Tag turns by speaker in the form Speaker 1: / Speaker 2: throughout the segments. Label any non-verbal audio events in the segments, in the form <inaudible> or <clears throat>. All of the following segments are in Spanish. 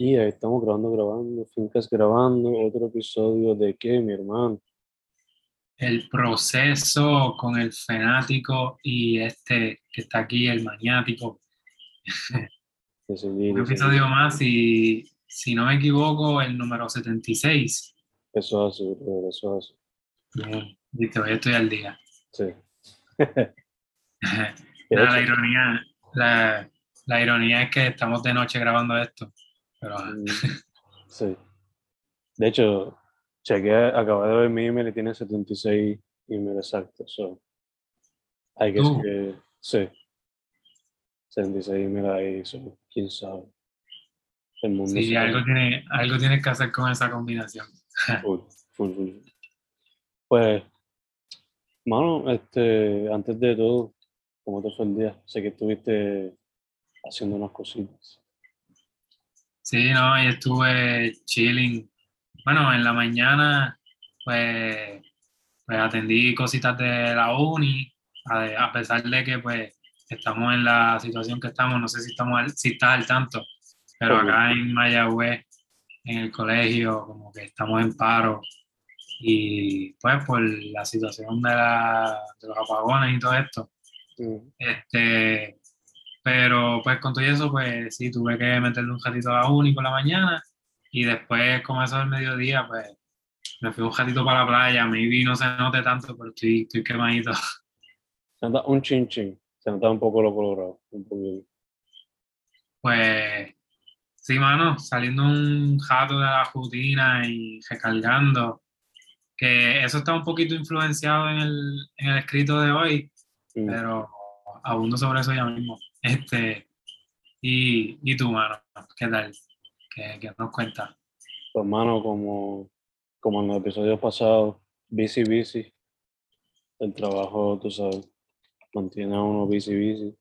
Speaker 1: Y ahí estamos grabando, grabando, Fincas grabando, otro episodio de qué, mi hermano.
Speaker 2: El proceso con el fanático y este que está aquí, el maniático. <laughs> Un episodio más y si no me equivoco, el número 76.
Speaker 1: Eso es así, eso es
Speaker 2: así. Bien, hoy estoy al día.
Speaker 1: Sí. <laughs> <laughs>
Speaker 2: la ironía, la, la ironía es que estamos de noche grabando esto. Pero, mm, <laughs>
Speaker 1: sí. De hecho, chequeé, acabé de ver mi email y tiene 76 emails exactos. So, hay que, sí. 76 emails ahí, so, quién sabe.
Speaker 2: El mundo sí, algo, tiene, algo tienes que hacer con esa combinación. <laughs>
Speaker 1: full, full, full. Pues, mano, este, antes de todo, ¿cómo te fue el día? Sé que estuviste haciendo unas cositas.
Speaker 2: Sí, no, y estuve chilling. Bueno, en la mañana, pues, pues atendí cositas de la uni, a, pesar de que, pues, estamos en la situación que estamos, no sé si, estamos si estás al tanto, pero acá en Mayagüez, en el colegio, como que estamos en paro. Y pues por la situación de, de los apagones y todo esto, este, pero pues con todo eso, pues sí, tuve que meterle un ratito a la uni por la mañana y después, como eso del mediodía, pues me fui un ratito para la playa. Maybe no se note tanto, pero estoy, estoy quemadito. <laughs>
Speaker 1: Se nota un chin chin, se nota un poco lo colorado,
Speaker 2: Pues sí, mano, saliendo un rato de la rutina y recargando, que eso está un poquito influenciado en el, en el escrito de hoy, mm. pero abundo sobre eso ya mismo. Este, y, y tú, mano, ¿qué tal? ¿Qué, nos cuentas?
Speaker 1: Pues, mano, como, como en los episodios pasados, busy, busy. El trabajo, tú sabes, mantiene a uno busy, busy.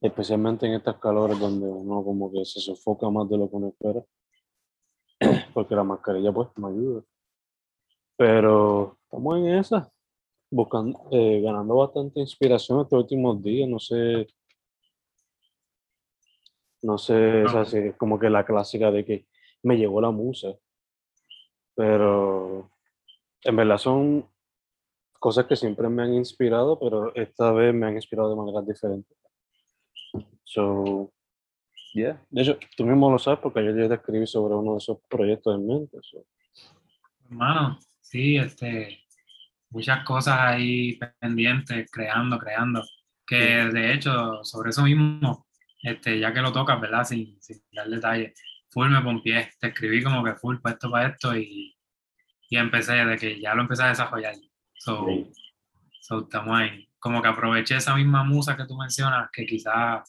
Speaker 1: Especialmente en estas calores donde uno como que se sofoca más de lo que uno espera. <clears throat> Porque la mascarilla, pues, me ayuda. Pero estamos en esa, buscando, eh, ganando bastante inspiración estos últimos días. No sé no sé, es así, como que la clásica de que me llegó la musa. Pero en verdad son cosas que siempre me han inspirado, pero esta vez me han inspirado de maneras diferentes. So, yeah. De hecho, tú mismo lo sabes porque yo ya te escribí sobre uno de esos proyectos en mente.
Speaker 2: Hermano, sí, este, muchas cosas ahí pendientes, creando, creando. Que de hecho, sobre eso mismo, este, ya que lo tocas, ¿verdad? Sin, sin dar detalles, full me pompié, te escribí como que full para esto, para esto y, y empecé, de que ya lo empecé a desarrollar. So, so, estamos ahí. Como que aproveché esa misma musa que tú mencionas, que quizás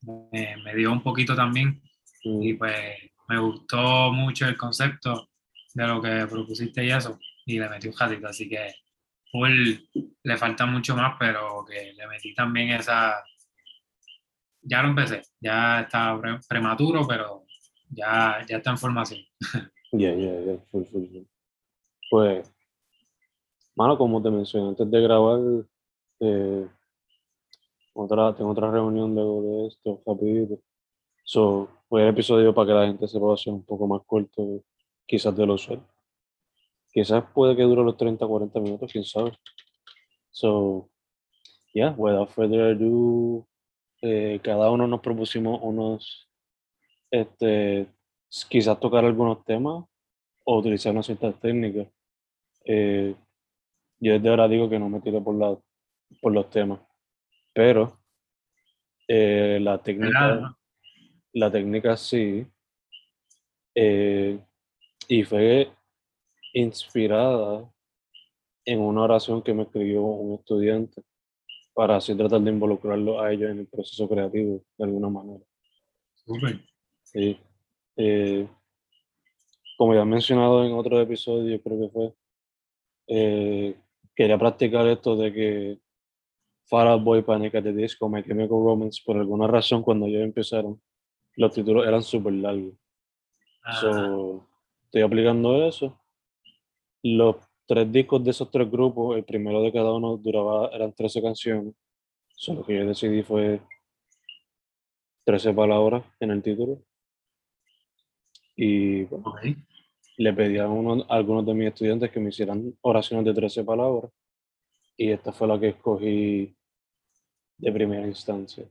Speaker 2: me, me, dio un poquito también y pues me gustó mucho el concepto de lo que propusiste y eso, y le metí un jatito, así que full le falta mucho más, pero que le metí también esa ya lo empecé, ya está prematuro, pero ya, ya está en formación. <laughs>
Speaker 1: Ya, ya, ya, full. Pues, mano, como te mencioné antes de grabar, eh, otra, tengo otra reunión luego de esto, rapidito. So, fue el episodio para que la gente se pueda hacer un poco más corto, quizás de lo usual. Quizás puede que dure los 30, 40 minutos, quién sabe. So, yeah, without further ado, eh, cada uno nos propusimos unos, este, quizás tocar algunos temas o utilizar unas ciertas técnicas. Eh, yo desde ahora digo que no me tiro por, la, por los temas, pero eh, la técnica, la técnica sí, y fue inspirada en una oración que me escribió un estudiante para así tratar de involucrarlo a ellos en el proceso creativo de alguna manera. Sí. Eh, como ya he mencionado en otro episodio, creo que fue, eh, quería practicar esto de que Fall Boy, Panic at the Disco, My Chemical Romance, por alguna razón cuando ellos empezaron, los títulos eran súper largos. Ah. estoy aplicando eso. Los tres discos de esos tres grupos, el primero de cada uno duraba, eran 13 canciones. Solo que yo decidí fue 13 palabras en el título. Y bueno, le pedí a, uno- a algunos de mis estudiantes que me hicieran oraciones de 13 palabras y esta fue la que escogí de primera instancia.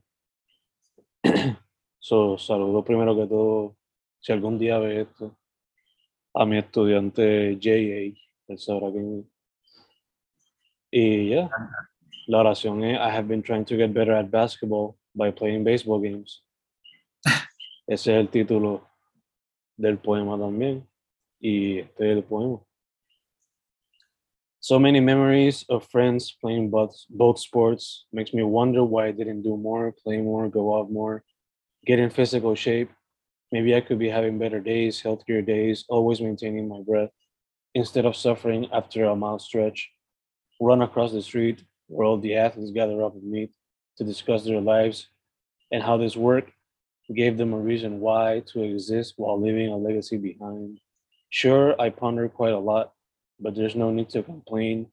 Speaker 1: <clears throat> So, saludo primero que todo, si algún día ve esto, a mi estudiante J.A., él sabrá quién es. Y ya, la oración es, eh, I have been trying to get better at basketball by playing baseball games. <laughs> Ese es el título del poema también. Y este es el poema. So many memories of friends playing both, both sports makes me wonder why I didn't do more, play more, go out more, get in physical shape. Maybe I could be having better days, healthier days, always maintaining my breath instead of suffering after a mile stretch. Run across the street where all the athletes gather up and meet to discuss their lives and how this work gave them a reason why to exist while leaving a legacy behind. Sure, I ponder quite a lot, but there's no need to complain,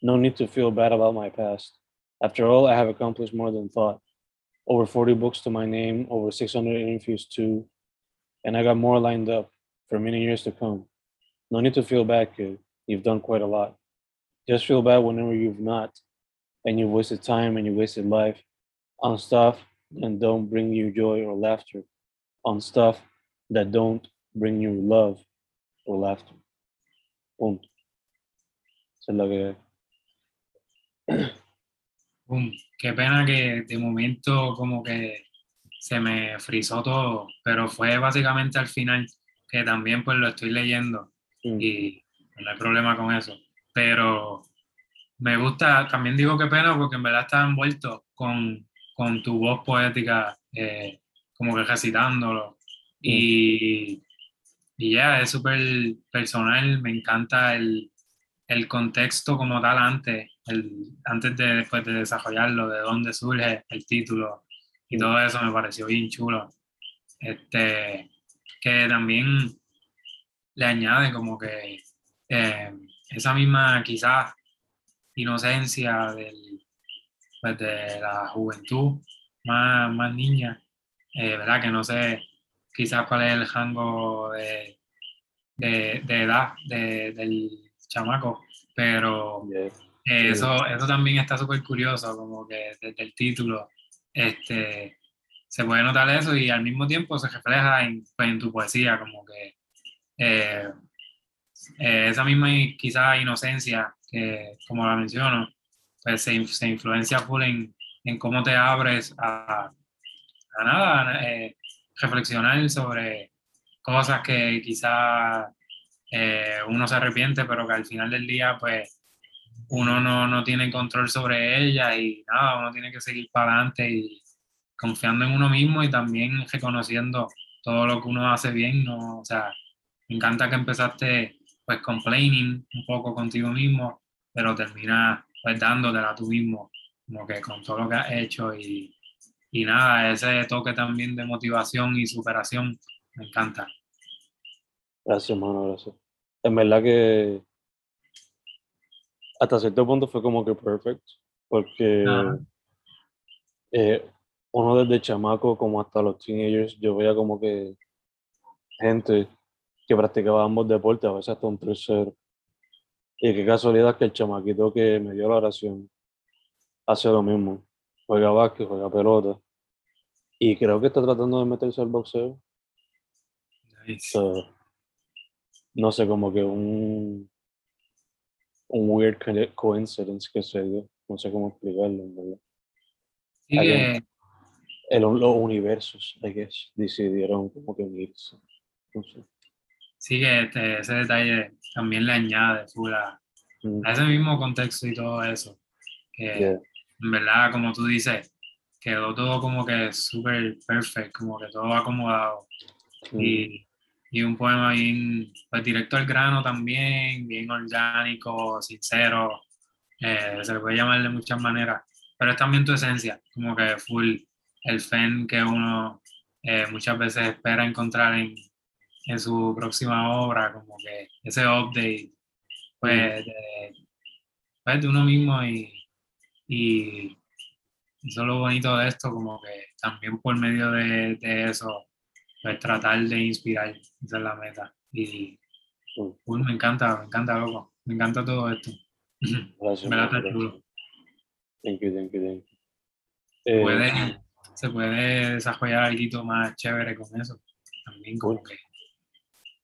Speaker 1: no need to feel bad about my past. After all, I have accomplished more than thought. Over 40 books to my name, over 600 interviews too, and I got more lined up for many years to come. No need to feel bad, kid. You've done quite a lot. Just feel bad whenever you've not, and you wasted time and you wasted life on stuff that don't bring you joy or laughter, on stuff that don't bring you love or laughter. Punto. Es que <clears throat>
Speaker 2: Boom. Qué pena que de momento como que se me frizó todo, pero fue básicamente al final que también pues lo estoy leyendo
Speaker 1: Mm,
Speaker 2: y no hay problema con eso. Pero me gusta, también digo qué pena porque en verdad está envuelto con, con tu voz poética, eh, como que recitándolo. Y, y ya, es súper personal, me encanta el, el contexto como tal antes, el, antes de, después de desarrollarlo, de dónde surge el título y todo eso me pareció bien chulo. Este, que también le añade como que eh, esa misma quizás inocencia del, pues, de la juventud más, más niña, eh, ¿verdad? Que no sé quizás cuál es el rango de, de, de edad de- del chamaco, pero
Speaker 1: yeah.
Speaker 2: eh, eso, eso también está súper curioso, como que desde el título este, se puede notar eso y al mismo tiempo se refleja en, pues, en tu poesía, como que eh, eh, esa misma quizá inocencia, que como la menciono, pues se, se influencia full en, en cómo te abres a, a nada, eh, reflexionar sobre cosas que quizá eh, uno se arrepiente, pero que al final del día, pues uno no, no tiene control sobre ella y nada, uno tiene que seguir para adelante y confiando en uno mismo y también reconociendo todo lo que uno hace bien, ¿no? O sea, me encanta que empezaste pues complaining un poco contigo mismo, pero terminas pues dándotela tú mismo, como que con todo lo que has hecho y, y nada, ese toque también de motivación y superación me encanta.
Speaker 1: Gracias, mano, gracias. En verdad que hasta cierto punto fue como que perfect, porque
Speaker 2: Ajá.
Speaker 1: eh, uno desde chamaco como hasta los teenagers, yo veía como que gente que practicaba ambos deportes, a veces hasta un tercero. Y qué casualidad que el chamaquito que me dio la oración hace lo mismo. Juega básquet, juega pelota. Y creo que está tratando de meterse al boxeo.
Speaker 2: Nice.
Speaker 1: So, no sé, como que un, un weird co- coincidence que se dio. No sé cómo explicarlo, en verdad.
Speaker 2: Sí que-
Speaker 1: El, los universos, I guess, decidieron como que unirse. No sé.
Speaker 2: Sí que este, ese detalle también le añade full a,
Speaker 1: Mm,
Speaker 2: a ese mismo contexto y todo eso. Que
Speaker 1: yeah.
Speaker 2: en verdad, como tú dices, quedó todo como que súper perfect, como que todo acomodado.
Speaker 1: Mm,
Speaker 2: Y, y un poema bien, pues directo al grano también, bien orgánico, sincero, eh, se le puede llamar de muchas maneras, pero es también tu esencia, como que full el fan que uno eh, muchas veces espera encontrar en, en su próxima obra, como que ese update, pues, de, pues, de uno mismo y, y eso es lo bonito de esto, como que también por medio de, de eso pues tratar de inspirar, esa es la meta. Y
Speaker 1: Mm.
Speaker 2: me encanta, me encanta, loco, me encanta todo esto. <laughs>
Speaker 1: Gracias.
Speaker 2: Me la chulo.
Speaker 1: gracias. Thank you, thank you, thank you. Eh,
Speaker 2: Puede- se puede desarrollar algo más chévere con eso, también como
Speaker 1: Cool.
Speaker 2: que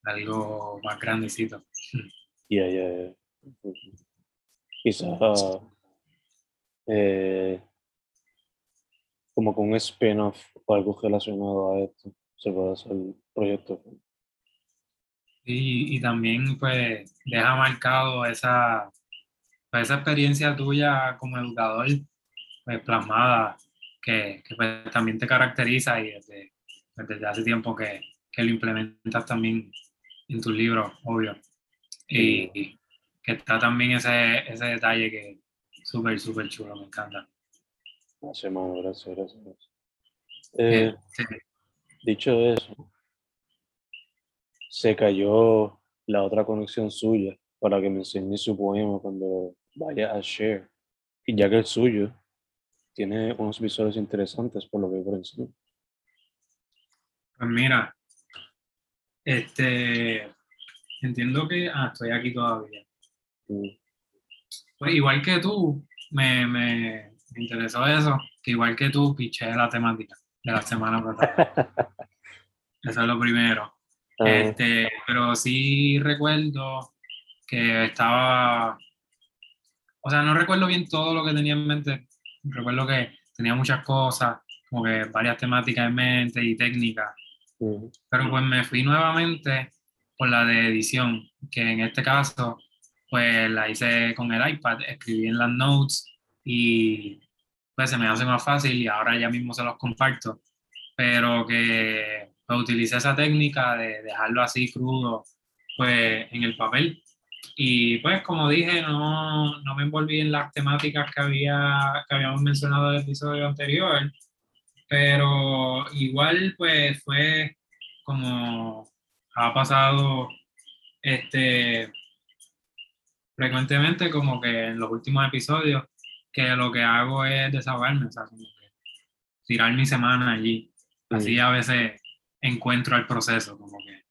Speaker 2: algo más grandecito.
Speaker 1: Ya, ya, ya. Quizás eh, como con un spin-off o algo relacionado a esto se puede hacer el proyecto.
Speaker 2: Y, y también pues deja marcado esa, pues, esa experiencia tuya como educador pues, plasmada que, que, pues, también te caracteriza y desde, pues, desde hace tiempo que, que lo implementas también en tus libros, obvio. Y, que está también ese, ese detalle que es súper, súper chulo, me encanta.
Speaker 1: Gracias, mano, gracias, gracias. gracias. Eh,
Speaker 2: Este,
Speaker 1: dicho eso, se cayó la otra conexión suya para que me enseñe su poema cuando vaya a share. Y ya que el suyo tiene unos visuales interesantes por lo que por encima.
Speaker 2: Pues mira, este, entiendo que, ah, estoy aquí todavía.
Speaker 1: Mm,
Speaker 2: Pues igual que tú, me, me, me interesó eso, que igual que tú, piché la temática de la semana pasada. <laughs> Eso es lo primero.
Speaker 1: ah,
Speaker 2: Este, pero sí recuerdo que estaba, o sea, no recuerdo bien todo lo que tenía en mente, recuerdo que tenía muchas cosas, como que varias temáticas en mente y técnicas, pero pues me fui nuevamente por la de edición, que en este caso pues la hice con el iPad, escribí en las notes y pues se me hace más fácil y ahora ya mismo se los comparto, pero que pues, utilicé esa técnica de dejarlo así crudo pues en el papel. Y pues como dije no, no me envolví en las temáticas que, había, que habíamos mencionado en el episodio anterior, pero igual pues fue como ha pasado este frecuentemente como que en los últimos episodios que lo que hago es desahogarme, o sea, como que tirar mi semana allí. Así
Speaker 1: mm.
Speaker 2: a veces encuentro el proceso, como que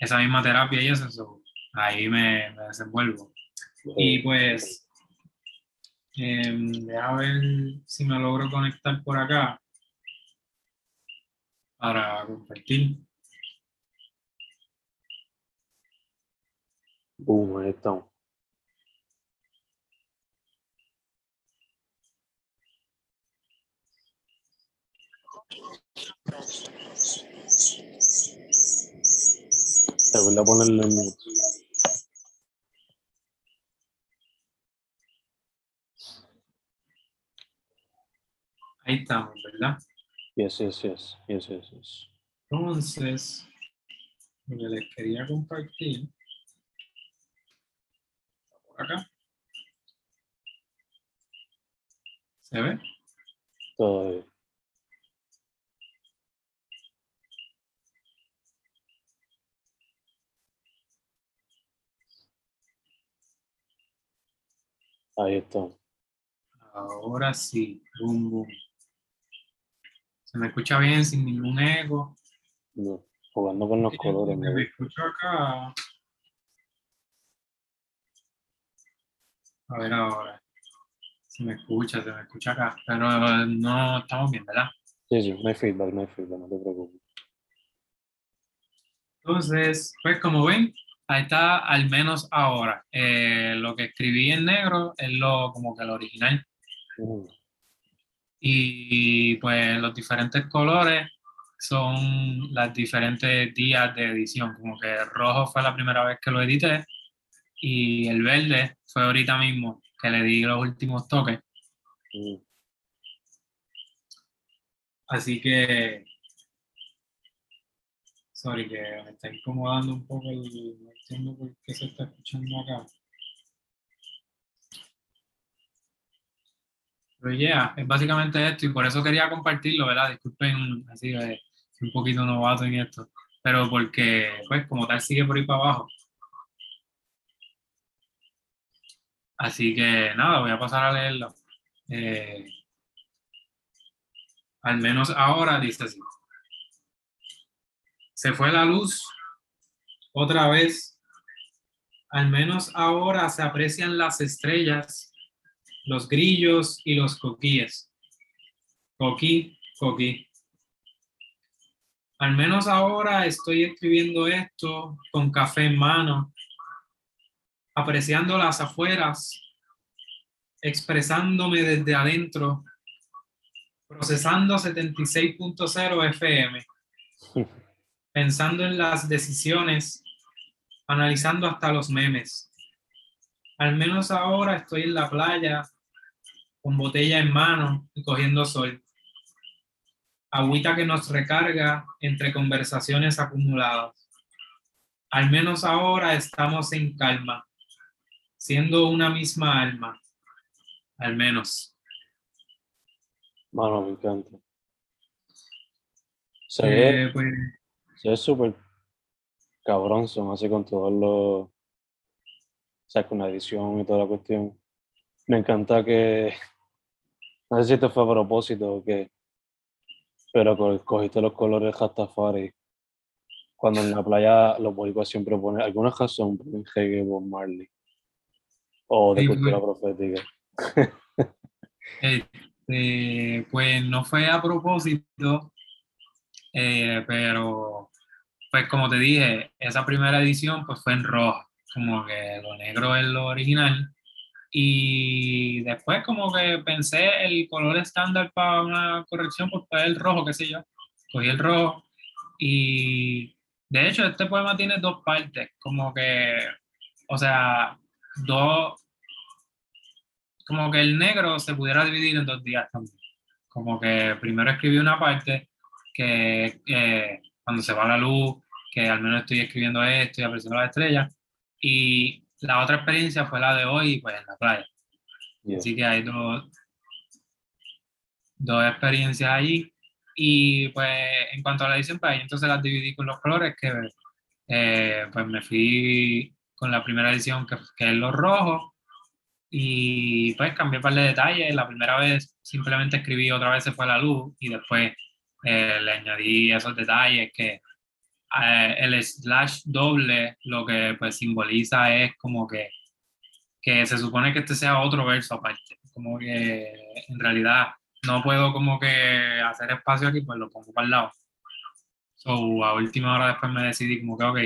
Speaker 2: esa misma terapia y eso, so, ahí me, me desenvuelvo. Y pues, eh, deja ver si me logro conectar por acá para compartir.
Speaker 1: Boom, ahí estamos. Recuerda ponerle en mute.
Speaker 2: Ahí estamos, ¿verdad?
Speaker 1: Yes, yes, yes, yes, yes, yes.
Speaker 2: Entonces, les quería compartir por acá. ¿Se ve?
Speaker 1: Todavía. Ahí estamos.
Speaker 2: Ahora sí, boom, boom. Se me escucha bien, sin ningún eco.
Speaker 1: No, jugando con los colores.
Speaker 2: Me, escucho acá. A ver ahora. Se me escucha, se me escucha acá. Pero no estamos bien, ¿verdad?
Speaker 1: Sí, sí, no hay feedback, no hay feedback, no te preocupes.
Speaker 2: Entonces, pues como ven, ahí está al menos ahora. Eh, lo que escribí en negro es lo como que lo original.
Speaker 1: Mm,
Speaker 2: Y pues los diferentes colores son las diferentes días de edición. Como que el rojo fue la primera vez que lo edité y el verde fue ahorita mismo que le di los últimos toques.
Speaker 1: mm.
Speaker 2: Así que, sorry que me está incomodando un poco el, no entiendo por qué se está escuchando acá. Pero ya, es básicamente esto y por eso quería compartirlo, ¿verdad? Disculpen, así de un poquito novato en esto, pero porque, pues, como tal, sigue por ahí para abajo. Así que nada, voy a pasar a leerlo. Eh, al menos ahora dice así. se fue la luz otra vez. Al menos ahora se aprecian las estrellas, los grillos y los coquíes. Coquí, coquí. Al menos ahora estoy escribiendo esto con café en mano, apreciando las afueras, expresándome desde adentro, procesando 76.0 FM, <laughs> pensando en las decisiones, analizando hasta los memes. Al menos ahora estoy en la playa con botella en mano y cogiendo sol. Agüita que nos recarga entre conversaciones acumuladas. Al menos ahora estamos en calma, siendo una misma alma. Al menos.
Speaker 1: Mano, me encanta. Se ve,
Speaker 2: Eh, pues,
Speaker 1: se ve súper cabrón, son así con todos los. O sea, con la edición y toda la cuestión. Me encanta que. <laughs> No sé si esto fue a propósito o qué. Pero co- cogiste los colores Rastafari. Cuando en la playa los boricuas siempre ponen. Algunas razón ponen reggae Bob Marley. O de
Speaker 2: Sí,
Speaker 1: cultura
Speaker 2: pues.
Speaker 1: profética.
Speaker 2: Este, pues no fue a propósito, eh, pero pues como te dije, esa primera edición pues fue en rojo, como que lo negro es lo original. Y después como que pensé el color estándar para una corrección pues fue el rojo, qué sé yo. Cogí el rojo y de hecho este poema tiene dos partes, como que, o sea, dos, como que el negro se pudiera dividir en dos días también. Como que primero escribí una parte que eh, cuando se va la luz, que al menos estoy escribiendo esto y apreciando las estrellas. Y la otra experiencia fue la de hoy, pues en la playa.
Speaker 1: Yeah.
Speaker 2: Así que hay dos, dos experiencias allí. Y pues en cuanto a la edición, pues ahí entonces las dividí con los colores, que eh, pues me fui con la primera edición, que, que es los rojos, y pues cambié un par de detalles. La primera vez simplemente escribí otra vez se fue la luz y después eh, le añadí esos detalles que eh, el slash doble lo que pues simboliza es como que, que se supone que este sea otro verso aparte. Como que en realidad no puedo como que hacer espacio aquí, pues lo pongo para el lado. So, a última hora después me decidí como que, ok,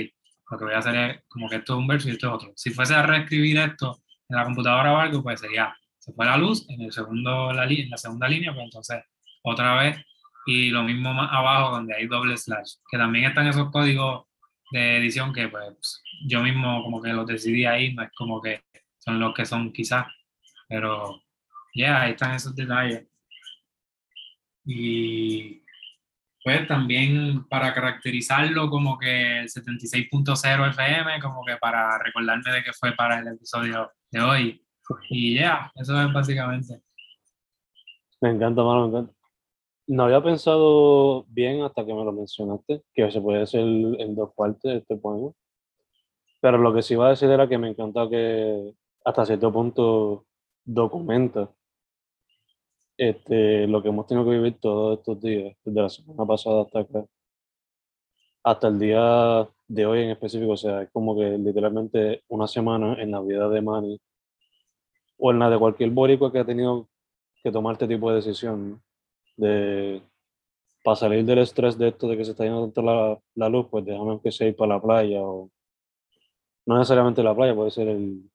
Speaker 2: lo que voy a hacer es como que esto es un verso y esto es otro. Si fuese a reescribir esto en la computadora o algo, pues sería, se fue la luz en, el segundo, la, en la segunda línea, pues entonces otra vez, y lo mismo más abajo donde hay doble slash, que también están esos códigos de edición que pues yo mismo como que los decidí ahí, no es como que son los que son quizás, pero ya, ahí están esos detalles. Y pues también para caracterizarlo como que el 76.0 FM, como que para recordarme de que fue para el episodio de hoy. Y ya, eso es básicamente.
Speaker 1: Me encanta, mano, me encanta. No había pensado bien hasta que me lo mencionaste, que se puede hacer en dos partes este poema. Pero lo que sí iba a decir era que me encanta que hasta cierto punto documenta este, lo que hemos tenido que vivir todos estos días, desde la semana pasada hasta acá, hasta el día de hoy en específico. O sea, es como que literalmente una semana en la vida de Manny o en la de cualquier boricua que ha tenido que tomar este tipo de decisión de para salir del estrés de esto de que se está yendo tanto la, la luz, pues déjame aunque sea ir para la playa o no necesariamente la playa, puede ser el,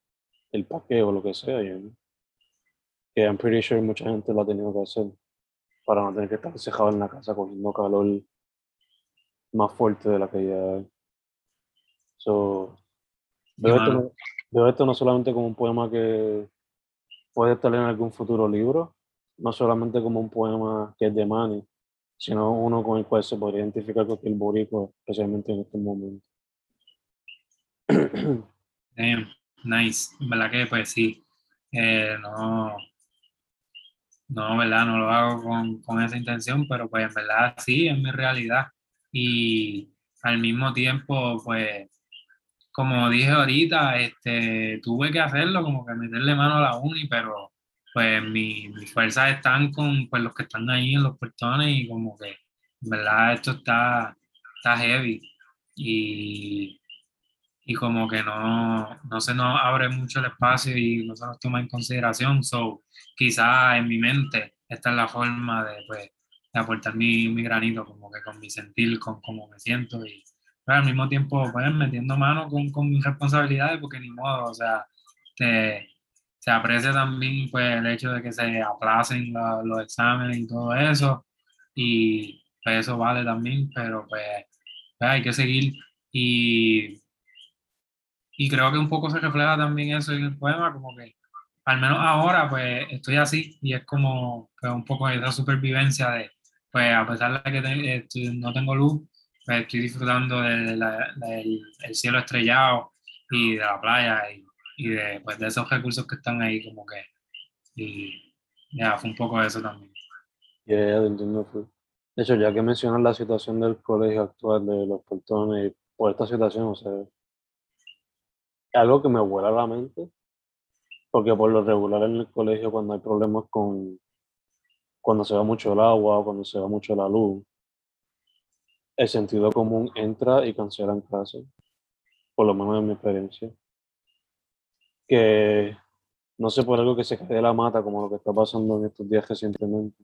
Speaker 1: el parque o lo que sea. you know. Que I'm pretty sure mucha gente lo ha tenido que hacer para no tener que estar cejado en la casa cogiendo calor más fuerte de la que ya hay. So, veo, esto, no- veo esto no solamente como un poema que puede estar en algún futuro libro, no solamente como un poema que es de Manny, sino uno con el cual se podría identificar cualquier boricua, especialmente en estos momentos.
Speaker 2: Damn, <clears throat> nice. En verdad que pues sí. Eh, no, no, verdad, no lo hago con, con esa intención, pero pues en verdad sí, es mi realidad. Y al mismo tiempo, pues, como dije ahorita, este, tuve que hacerlo, como que meterle mano a la uni, pero pues mi- mis fuerzas están con pues, los que están ahí en los portones y como que, en verdad, esto está, está heavy y, y como que no, no se nos abre mucho el espacio y no se nos toma en consideración. So, quizá en mi mente esta es la forma de, pues, de aportar mi, mi, granito, como que con mi sentir, con cómo me siento y pero al mismo tiempo pues, metiendo mano con, con mis responsabilidades porque ni modo, o sea, te, se aprecia también pues, el hecho de que se aplacen los exámenes y todo eso y pues, eso vale también, pero pues, pues, hay que seguir. Y, y creo que un poco se refleja también eso en el poema, como que al menos ahora pues estoy así y es como que un poco esa supervivencia de pues a pesar de que no tengo luz, pues estoy disfrutando del el cielo estrellado y de la playa y, y de, pues, de esos recursos que están ahí como que y ya fue un poco eso también.
Speaker 1: Yeah, entiendo. De hecho, ya que mencionas la situación del colegio actual, de los portones, por esta situación, o sea, algo que me vuela la mente, porque por lo regular en el colegio cuando hay problemas con, cuando se va mucho el agua, cuando se va mucho la luz, el sentido común entra y cancela en clase, por lo menos en mi experiencia. Que no sé por algo que se cae de la mata, como lo que está pasando en estos días recientemente,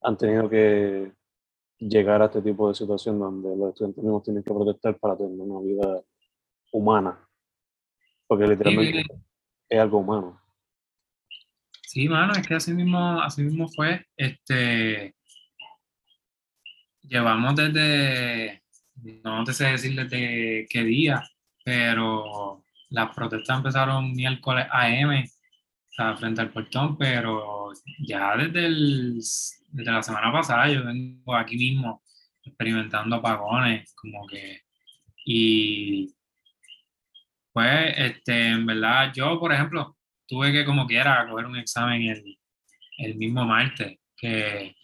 Speaker 1: han tenido que llegar a este tipo de situación donde los estudiantes mismos tienen que protestar para tener una vida humana. Porque literalmente es algo humano.
Speaker 2: Sí, mano, es que así mismo, así mismo fue. Este, llevamos desde, no te sé decir desde qué día, pero las protestas empezaron miércoles AM, o sea, frente al portón, pero ya desde, el, desde la semana pasada yo vengo aquí mismo experimentando apagones, como que, y pues, este, en verdad, yo, por ejemplo, tuve que como quiera coger un examen el, el mismo martes, que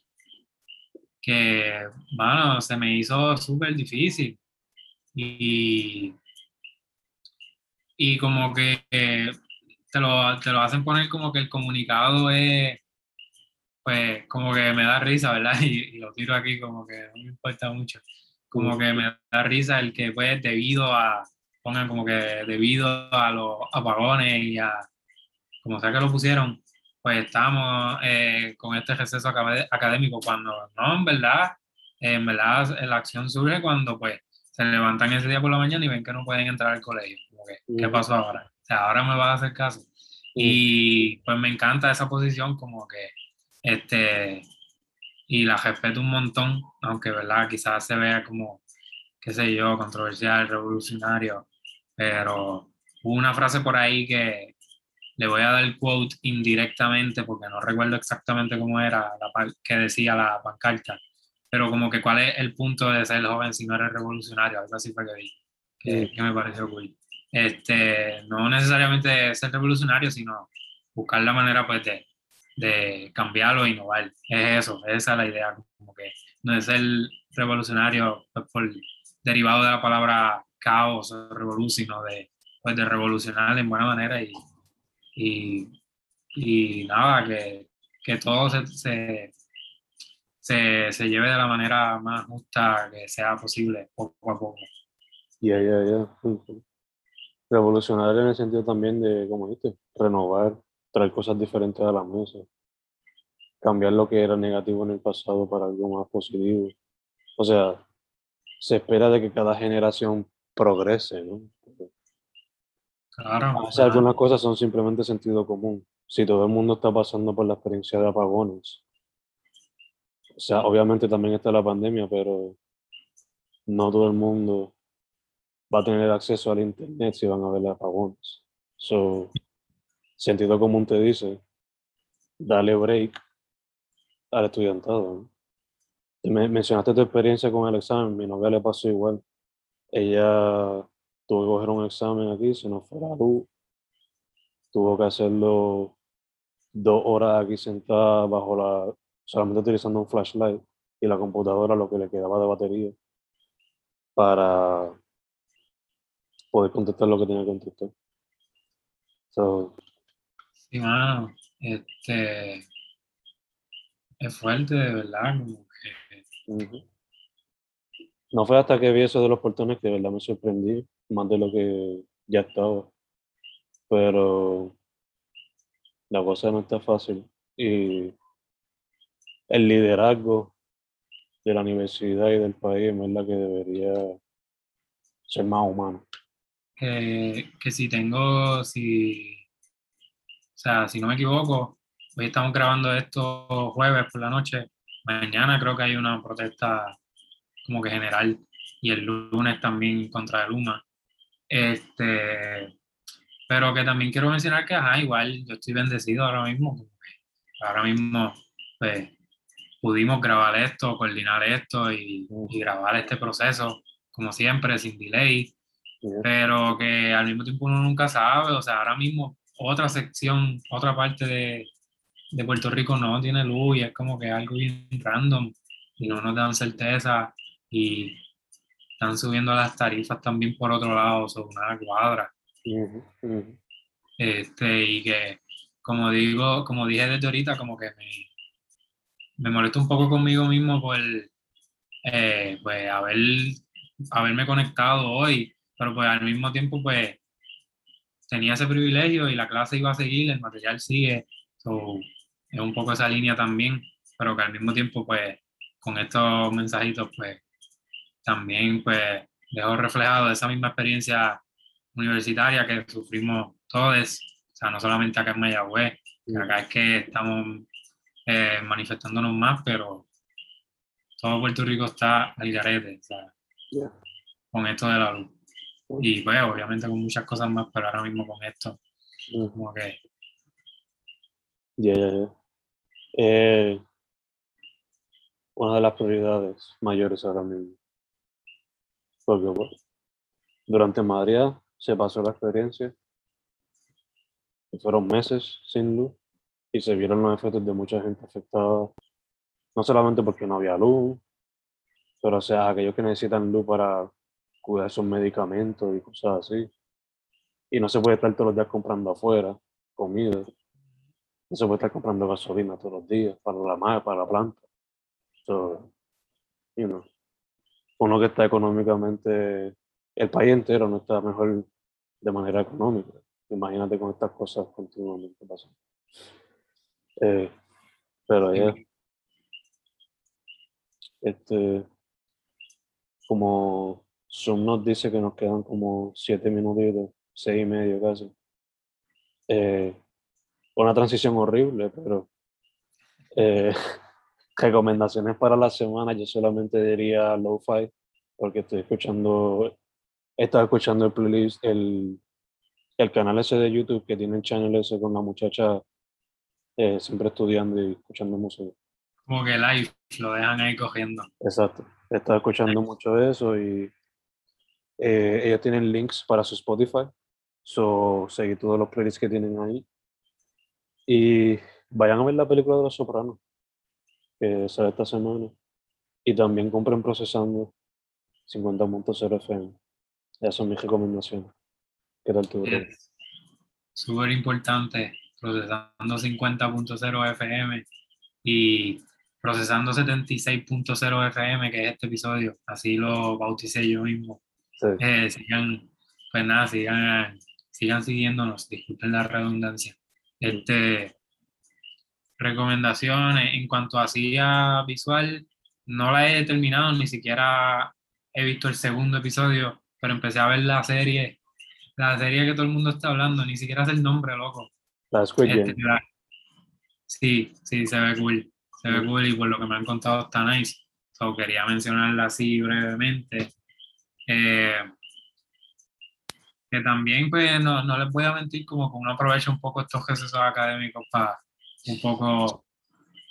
Speaker 2: que, bueno, se me hizo súper difícil. Y, y como que te lo, te lo hacen poner como que el comunicado es, pues, como que me da risa, ¿verdad? <laughs> Y, lo tiro aquí como que no me importa mucho. Como que me da risa el que, pues, debido a, pongan como que debido a los apagones y a, como sea que lo pusieron, pues estamos eh, con este receso académico cuando no, en verdad, en verdad la acción surge cuando pues se levantan ese día por la mañana y ven que no pueden entrar al colegio. ¿Qué pasó ahora? O sea, ahora me va a hacer caso. Y pues me encanta esa posición como que, este, y la respeto un montón, aunque, ¿verdad? Quizás se vea como, qué sé yo, controversial, revolucionario, pero hubo una frase por ahí que, le voy a dar el quote indirectamente porque no recuerdo exactamente cómo era la que decía la pancarta, pero como que cuál es el punto de ser joven si no eres revolucionario, algo así fue que vi, que, me pareció cool. Este, no necesariamente ser revolucionario, sino buscar la manera pues de, de cambiarlo e innovar. Es eso, esa es la idea, como que no es ser revolucionario pues, por derivado de la palabra caos o revolución, sino de, pues, de revolucionar en buena manera y y, y nada, que, que todo se, se, se, lleve de la manera más justa que sea posible, poco a poco.
Speaker 1: Ya, ya, ya. Revolucionar en el sentido también de, como dijiste, renovar, traer cosas diferentes a la mesa, cambiar lo que era negativo en el pasado para algo más positivo. O sea, se espera de que cada generación progrese, ¿no?
Speaker 2: Claro.
Speaker 1: algunas cosas son simplemente sentido común. Si todo el mundo está pasando por la experiencia de apagones, o sea, obviamente también está la pandemia, pero no todo el mundo va a tener acceso al internet si van a ver apagones. So, sentido común te dice, dale break al estudiantado. Me mencionaste tu experiencia con el examen, mi novia le pasó igual. Ella tuvo que coger un examen aquí, se nos fue la luz, tuvo que hacerlo dos horas aquí sentada bajo la, solamente utilizando un flashlight y la computadora, lo que le quedaba de batería, para poder contestar lo que tenía que contestar.
Speaker 2: sí, mano, este, es fuerte de verdad, como que...
Speaker 1: No fue hasta que vi eso de los portones que de verdad me sorprendí, más de lo que ya estaba. Pero la cosa no está fácil. Y el liderazgo de la universidad y del país es la que debería ser más humano.
Speaker 2: Que, que si tengo, si, o sea, si no me equivoco, hoy estamos grabando esto jueves por la noche, mañana creo que hay una protesta como que general y el lunes también contra el UMA. Este, pero que también quiero mencionar que, ajá, igual yo estoy bendecido ahora mismo. Ahora mismo, pues, pudimos grabar esto, coordinar esto y, y grabar este proceso, como siempre, sin delay. Pero que al mismo tiempo uno nunca sabe, o sea, ahora mismo otra sección, otra parte de, de Puerto Rico no tiene luz y es como que algo bien random y no nos dan certeza y están subiendo las tarifas también por otro lado sobre una cuadra. Este, y que, como digo, como dije desde ahorita, como que me, me molesto un poco conmigo mismo por eh, pues, haber, haberme conectado hoy, pero pues al mismo tiempo, pues tenía ese privilegio y la clase iba a seguir, el material sigue, es un poco esa línea también, pero que al mismo tiempo, pues, con estos mensajitos, pues, también, pues, dejo reflejado esa misma experiencia universitaria que sufrimos todos, o sea, no solamente acá en Mayagüez, acá es que estamos eh, manifestándonos más, pero todo Puerto Rico está al garete, o sea, con esto de la luz. Y pues, obviamente con muchas cosas más, pero ahora mismo con esto, como que...
Speaker 1: Ya, ya, ya. Eh, una de las prioridades mayores ahora mismo. Porque pues, durante Madrid se pasó la experiencia. Fueron meses sin luz y se vieron los efectos de mucha gente afectada. No solamente porque no había luz, pero o sea, aquellos que necesitan luz para cuidar sus medicamentos y cosas así. Y no se puede estar todos los días comprando afuera comida. No se puede estar comprando gasolina todos los días para la para la planta. So, you know, uno que está económicamente, el país entero no está mejor de manera económica. Imagínate con estas cosas continuamente pasando. Eh, pero ya, este, como Zoom nos dice que nos quedan como siete minutitos, seis y medio casi. Eh, una transición horrible, pero eh, <laughs> recomendaciones para la semana, yo solamente diría lo-fi, porque estoy escuchando, he estado escuchando el playlist, el, el canal ese de YouTube que tiene el channel ese con la muchacha eh, siempre estudiando y escuchando música.
Speaker 2: Como que live, lo dejan ahí cogiendo.
Speaker 1: Exacto, he estado escuchando mucho eso y eh, ellos tienen links para su Spotify, so seguí todos los playlists que tienen ahí. Y vayan a ver la película de Los Sopranos, que sale esta semana. Y también compren Procesando 50.0 FM. Esas son mis recomendaciones. ¿Qué tal tu
Speaker 2: Súper importante, procesando 50.0 FM y procesando 76.0 FM, que es este episodio. Así lo bauticé yo mismo. Eh, sigan, pues nada, sigan, sigan siguiéndonos, disculpen la redundancia. Este, recomendaciones en cuanto a silla visual, no la he terminado, ni siquiera he visto el segundo episodio, pero empecé a ver la serie, la serie que todo el mundo está hablando, ni siquiera es el nombre, loco.
Speaker 1: La Squid este,
Speaker 2: Sí, sí, se ve cool, se ve cool y por lo que me han contado está nice. So, quería mencionarla así brevemente. Eh, que también, pues, no, no les voy a mentir, como que uno aprovecha un poco estos ejercicios académicos para un poco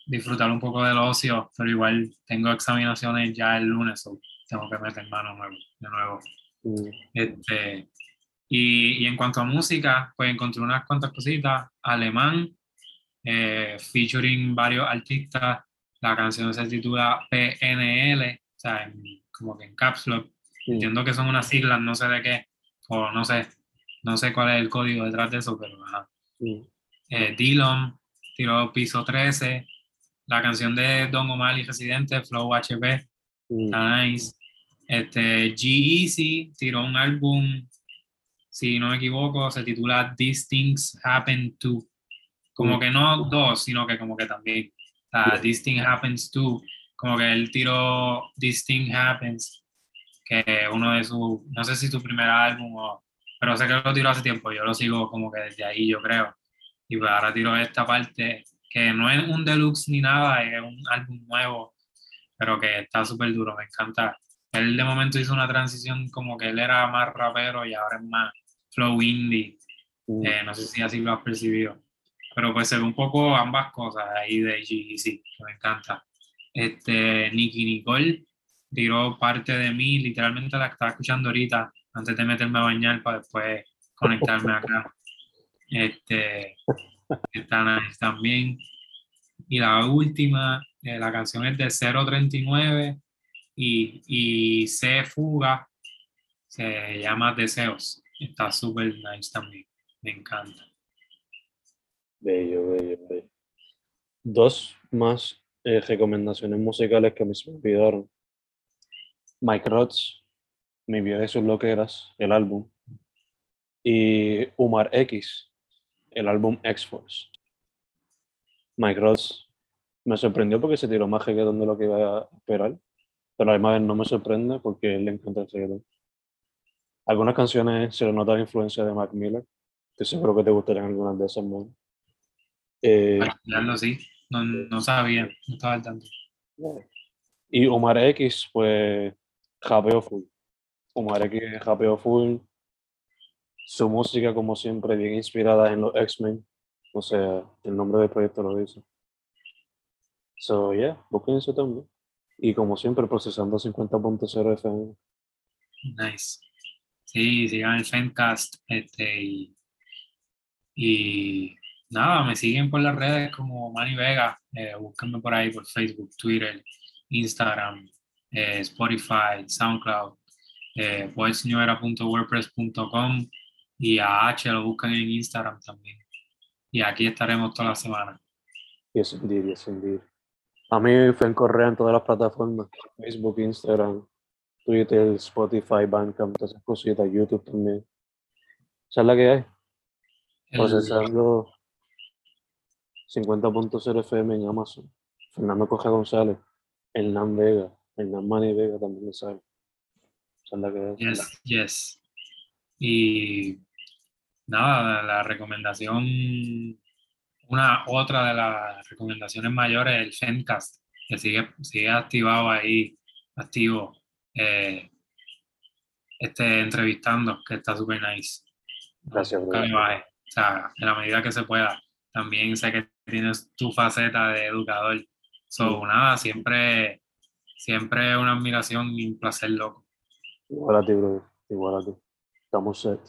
Speaker 2: disfrutar un poco del ocio, pero igual tengo examinaciones ya el lunes, tengo que meter mano nuevo, de nuevo. Mm. Este, y, y, en cuanto a música, pues encontré unas cuantas cositas. Alemán, eh, featuring varios artistas. La canción se titula PNL, o sea, como que en caps Mm. Entiendo que son unas siglas, no sé de qué, o no sé, no sé cuál es el código detrás de eso, pero ajá. Mm. Eh, Dillon, tiró piso 13. La canción de Don Omar y Residente, Flow HP, mm. nice. Este, G-Eazy tiró un álbum, si no me equivoco, se titula These Things Happen To. Como que no dos, sino que como que también.
Speaker 1: Yeah.
Speaker 2: This Thing Happens To. Como que él tiró This Thing Happens, que uno de sus, no sé si su primer álbum o, pero sé que lo tiró hace tiempo, yo lo sigo como que desde ahí, yo creo. Y pues ahora tiró esta parte, que no es un deluxe ni nada, es un álbum nuevo, pero que está súper duro, me encanta. Él de momento hizo una transición como que él era más rapero y ahora es más flow indie.
Speaker 1: Mm.
Speaker 2: Eh, no sé si así lo has percibido. Pero pues se ve un poco ambas cosas ahí de GEC, que me encanta. Este, Nicky Nicole tiró parte de mí, literalmente la estaba escuchando ahorita, antes de meterme a bañar para después conectarme acá. Este, está nice también. Y la última, eh, la canción es de 039 y, y C Fuga, se llama Deseos. Está súper nice también, me encanta.
Speaker 1: Bello, bello, bello. Dos más eh, recomendaciones musicales que me olvidaron. Mike Rods, Mi vida y sus loqueras, el álbum. Y Umar X, el álbum X-Force. Mike Rods me sorprendió porque se tiró más reggaetón de lo que iba a esperar. Pero además no me sorprende porque él le encanta el reggaetón. Algunas canciones se le nota la influencia de Mac Miller. Estoy seguro que te gustarían algunas de esas, man. Eh,
Speaker 2: sí. No, no sabía, no estaba al tanto.
Speaker 1: y Omar X, pues, rapeo full. Omar X rapeo full. Su música, como siempre, bien inspirada en los X-Men. O sea, el nombre del proyecto lo dice. So, yeah, busquen eso también. Y como siempre, procesando 50.0 FM.
Speaker 2: Nice. Sí, sigan el Fencast. Este, y, y nada, me siguen por las redes como Manny Vega. Eh, búsquenme por ahí por Facebook, Twitter, Instagram, eh, Spotify, SoundCloud, eh, y a H lo buscan en Instagram también. Y aquí estaremos toda la semana.
Speaker 1: Yes, indeed, yes, indeed. A mí fue en Correa en todas las plataformas. Facebook, Instagram, Twitter, Spotify, Bandcamp, todas esas cositas, YouTube también. Esa es la que hay. Procesando 50.0 FM en Amazon. Fernando Coja González, Hernán Vega, Hernán Mani Vega también es la que.
Speaker 2: Yes, yes. Y nada, la recomendación, una otra de las recomendaciones mayores es el Fencast, que sigue, sigue activado ahí, activo, eh, este, entrevistando, que está súper nice.
Speaker 1: Gracias,
Speaker 2: Nunca baje. O sea, en la medida que se pueda. También sé que tienes tu faceta de educador. So,
Speaker 1: Mm.
Speaker 2: nada, siempre, siempre una admiración y un placer loco.
Speaker 1: Igual a ti, brother. Igual a ti. Estamos set.